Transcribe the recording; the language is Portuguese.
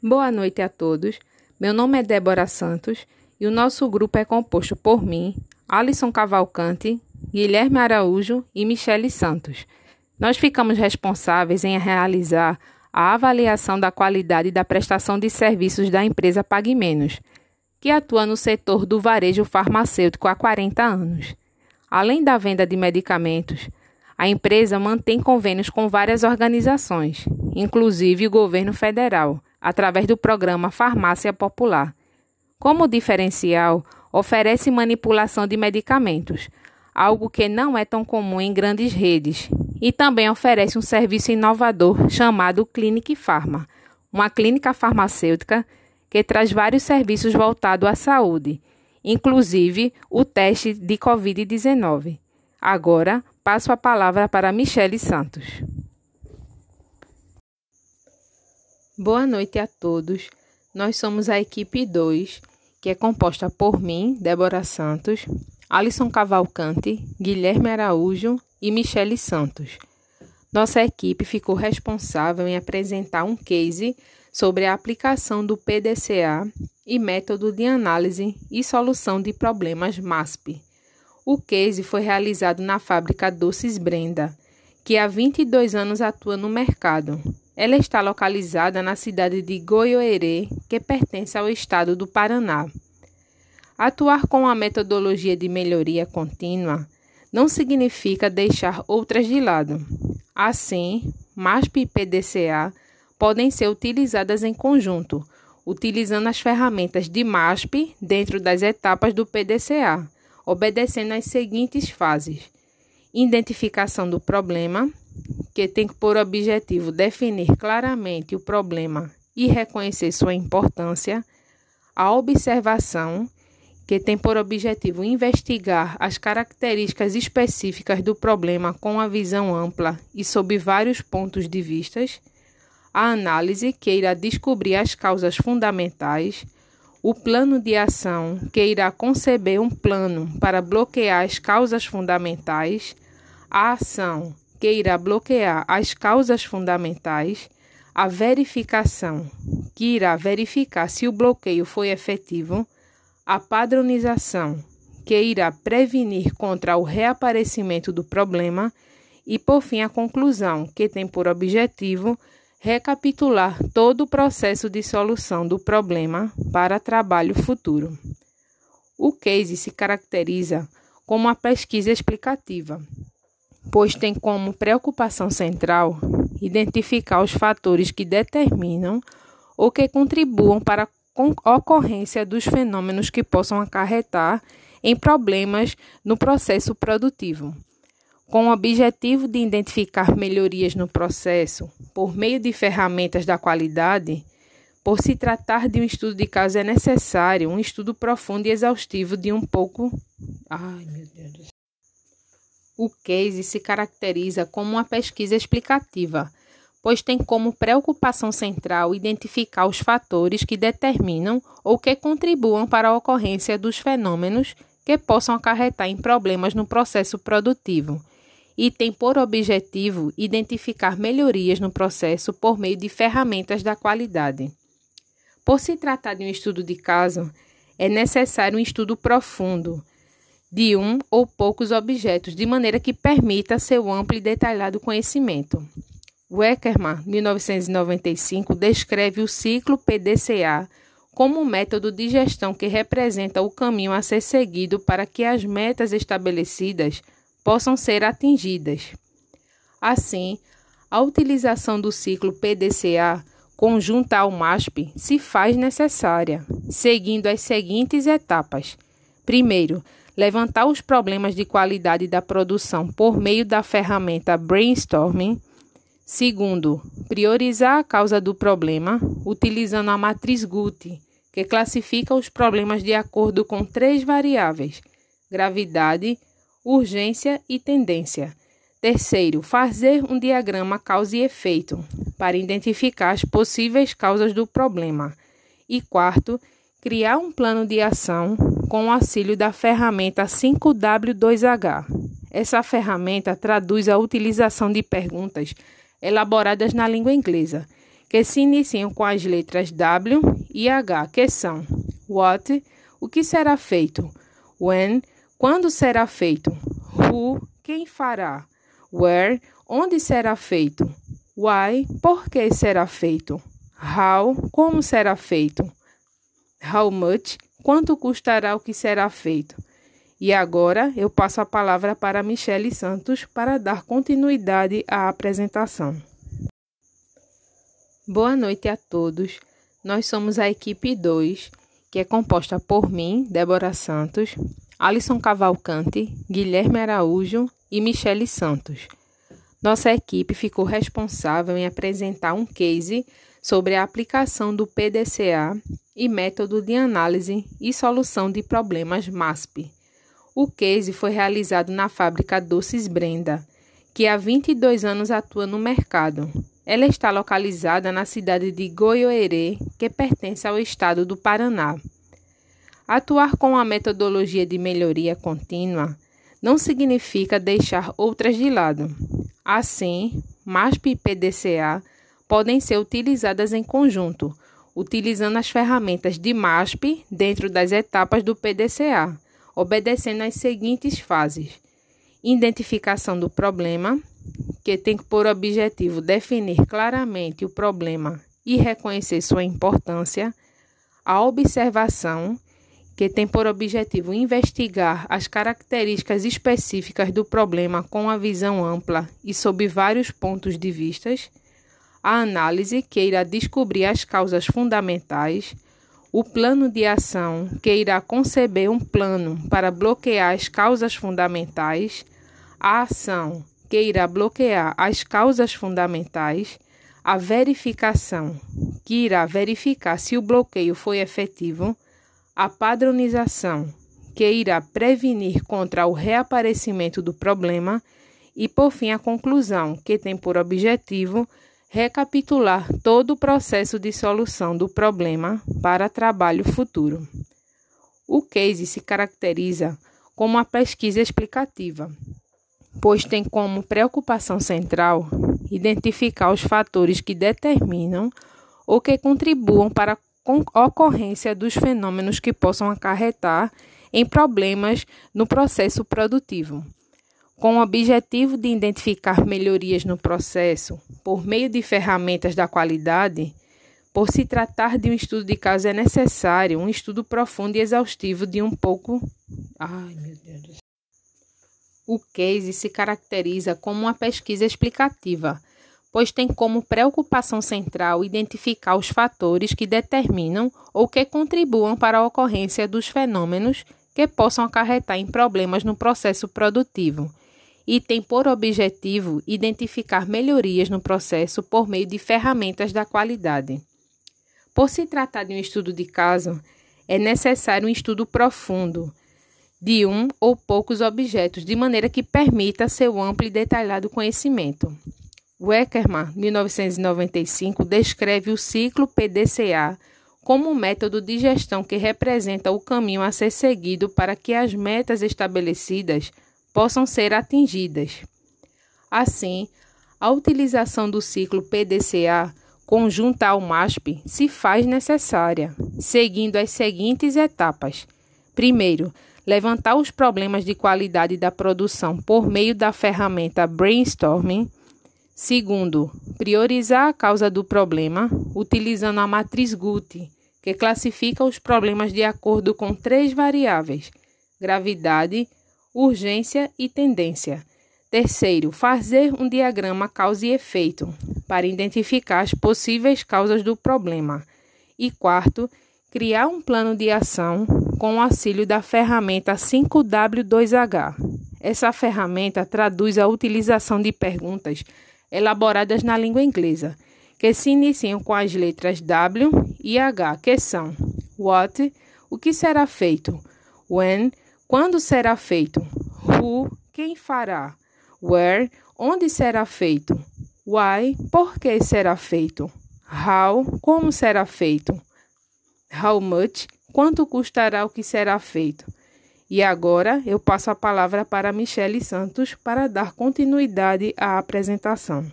Boa noite a todos. Meu nome é Débora Santos e o nosso grupo é composto por mim, Alisson Cavalcante, Guilherme Araújo e Michele Santos. Nós ficamos responsáveis em realizar a avaliação da qualidade da prestação de serviços da empresa Pague Menos, que atua no setor do varejo farmacêutico há 40 anos. Além da venda de medicamentos, a empresa mantém convênios com várias organizações, inclusive o governo federal através do programa Farmácia Popular. Como diferencial, oferece manipulação de medicamentos, algo que não é tão comum em grandes redes, e também oferece um serviço inovador chamado Clinic Pharma, uma clínica farmacêutica que traz vários serviços voltados à saúde, inclusive o teste de Covid-19. Agora, passo a palavra para Michele Santos. Boa noite a todos. Nós somos a equipe 2, que é composta por mim, Débora Santos, Alisson Cavalcante, Guilherme Araújo e Michele Santos. Nossa equipe ficou responsável em apresentar um case sobre a aplicação do PDCA e método de análise e solução de problemas MASP. O case foi realizado na fábrica Doces Brenda, que há 22 anos atua no mercado ela está localizada na cidade de Goiôerê, que pertence ao estado do Paraná. Atuar com a metodologia de melhoria contínua não significa deixar outras de lado. Assim, MASP e PDCA podem ser utilizadas em conjunto, utilizando as ferramentas de MASP dentro das etapas do PDCA, obedecendo às seguintes fases: identificação do problema, que tem por objetivo definir claramente o problema e reconhecer sua importância, a observação, que tem por objetivo investigar as características específicas do problema com a visão ampla e sob vários pontos de vistas, a análise, que irá descobrir as causas fundamentais, o plano de ação, que irá conceber um plano para bloquear as causas fundamentais, a ação, que irá bloquear as causas fundamentais, a verificação, que irá verificar se o bloqueio foi efetivo, a padronização, que irá prevenir contra o reaparecimento do problema, e, por fim, a conclusão, que tem por objetivo recapitular todo o processo de solução do problema para trabalho futuro. O case se caracteriza como uma pesquisa explicativa, pois tem como preocupação central identificar os fatores que determinam ou que contribuam para a ocorrência dos fenômenos que possam acarretar em problemas no processo produtivo. Com o objetivo de identificar melhorias no processo por meio de ferramentas da qualidade, por se tratar de um estudo de caso, é necessário um estudo profundo e exaustivo de um pouco. Ai, meu Deus do céu. O case se caracteriza como uma pesquisa explicativa, pois tem como preocupação central identificar os fatores que determinam ou que contribuam para a ocorrência dos fenômenos que possam acarretar em problemas no processo produtivo e tem por objetivo identificar melhorias no processo por meio de ferramentas da qualidade. Por se tratar de um estudo de caso, é necessário um estudo profundo de um ou poucos objetos, de maneira que permita seu amplo e detalhado conhecimento. Weckermann, 1995, descreve o ciclo PDCA como um método de gestão que representa o caminho a ser seguido para que as metas estabelecidas possam ser atingidas. Assim, a utilização do ciclo PDCA conjunta ao MASP se faz necessária, seguindo as seguintes etapas. Primeiro, levantar os problemas de qualidade da produção por meio da ferramenta brainstorming. Segundo, priorizar a causa do problema utilizando a matriz Guth, que classifica os problemas de acordo com três variáveis: gravidade, urgência e tendência. Terceiro, fazer um diagrama causa e efeito para identificar as possíveis causas do problema. E quarto, criar um plano de ação com o auxílio da ferramenta 5W2H. Essa ferramenta traduz a utilização de perguntas elaboradas na língua inglesa, que se iniciam com as letras W e H, que são What, o que será feito? When, quando será feito? Who, quem fará? Where, onde será feito? Why, por que será feito? How, como será feito? How much, quanto custará o que será feito? E agora eu passo a palavra para Michele Santos para dar continuidade à apresentação. Boa noite a todos. Nós somos a equipe 2, que é composta por mim, Débora Santos, Alisson Cavalcante, Guilherme Araújo e Michele Santos. Nossa equipe ficou responsável em apresentar um case sobre a aplicação do PDCA e método de análise e solução de problemas MASP o case foi realizado na fábrica Doces Brenda, que há 22 anos atua no mercado. Ela está localizada na cidade de Goiôerê, que pertence ao estado do Paraná. Atuar com a metodologia de melhoria contínua não significa deixar outras de lado. Assim, MASP e PDCA podem ser utilizadas em conjunto, utilizando as ferramentas de MASP dentro das etapas do PDCA obedecendo às seguintes fases: identificação do problema, que tem por objetivo definir claramente o problema e reconhecer sua importância, a observação, que tem por objetivo investigar as características específicas do problema com a visão ampla e sob vários pontos de vistas, a análise, que irá descobrir as causas fundamentais o plano de ação, que irá conceber um plano para bloquear as causas fundamentais, a ação, que irá bloquear as causas fundamentais, a verificação, que irá verificar se o bloqueio foi efetivo, a padronização, que irá prevenir contra o reaparecimento do problema, e, por fim, a conclusão, que tem por objetivo recapitular todo o processo de solução do problema para trabalho futuro. O case se caracteriza como uma pesquisa explicativa, pois tem como preocupação central identificar os fatores que determinam ou que contribuam para a ocorrência dos fenômenos que possam acarretar em problemas no processo produtivo com o objetivo de identificar melhorias no processo por meio de ferramentas da qualidade, por se tratar de um estudo de caso, é necessário um estudo profundo e exaustivo de um pouco. Ai, meu Deus. O case se caracteriza como uma pesquisa explicativa, pois tem como preocupação central identificar os fatores que determinam ou que contribuam para a ocorrência dos fenômenos que possam acarretar em problemas no processo produtivo e tem por objetivo identificar melhorias no processo por meio de ferramentas da qualidade. Por se tratar de um estudo de caso, é necessário um estudo profundo de um ou poucos objetos, de maneira que permita seu amplo e detalhado conhecimento. Weckerman, 1995, descreve o ciclo PDCA como um método de gestão que representa o caminho a ser seguido para que as metas estabelecidas possam ser atingidas. Assim, a utilização do ciclo PDCA conjunta ao MASP se faz necessária, seguindo as seguintes etapas. Primeiro, levantar os problemas de qualidade da produção por meio da ferramenta brainstorming. Segundo, priorizar a causa do problema utilizando a matriz GUT, que classifica os problemas de acordo com três variáveis: gravidade, urgência e tendência. Terceiro, fazer um diagrama causa e efeito para identificar as possíveis causas do problema. E quarto, criar um plano de ação com o auxílio da ferramenta 5W2H. Essa ferramenta traduz a utilização de perguntas elaboradas na língua inglesa, que se iniciam com as letras W e H, que são What, o que será feito, When, quando será feito? Who, quem fará? Where, onde será feito? Why, por que será feito? How, como será feito? How much, quanto custará o que será feito? E agora eu passo a palavra para Michele Santos para dar continuidade à apresentação.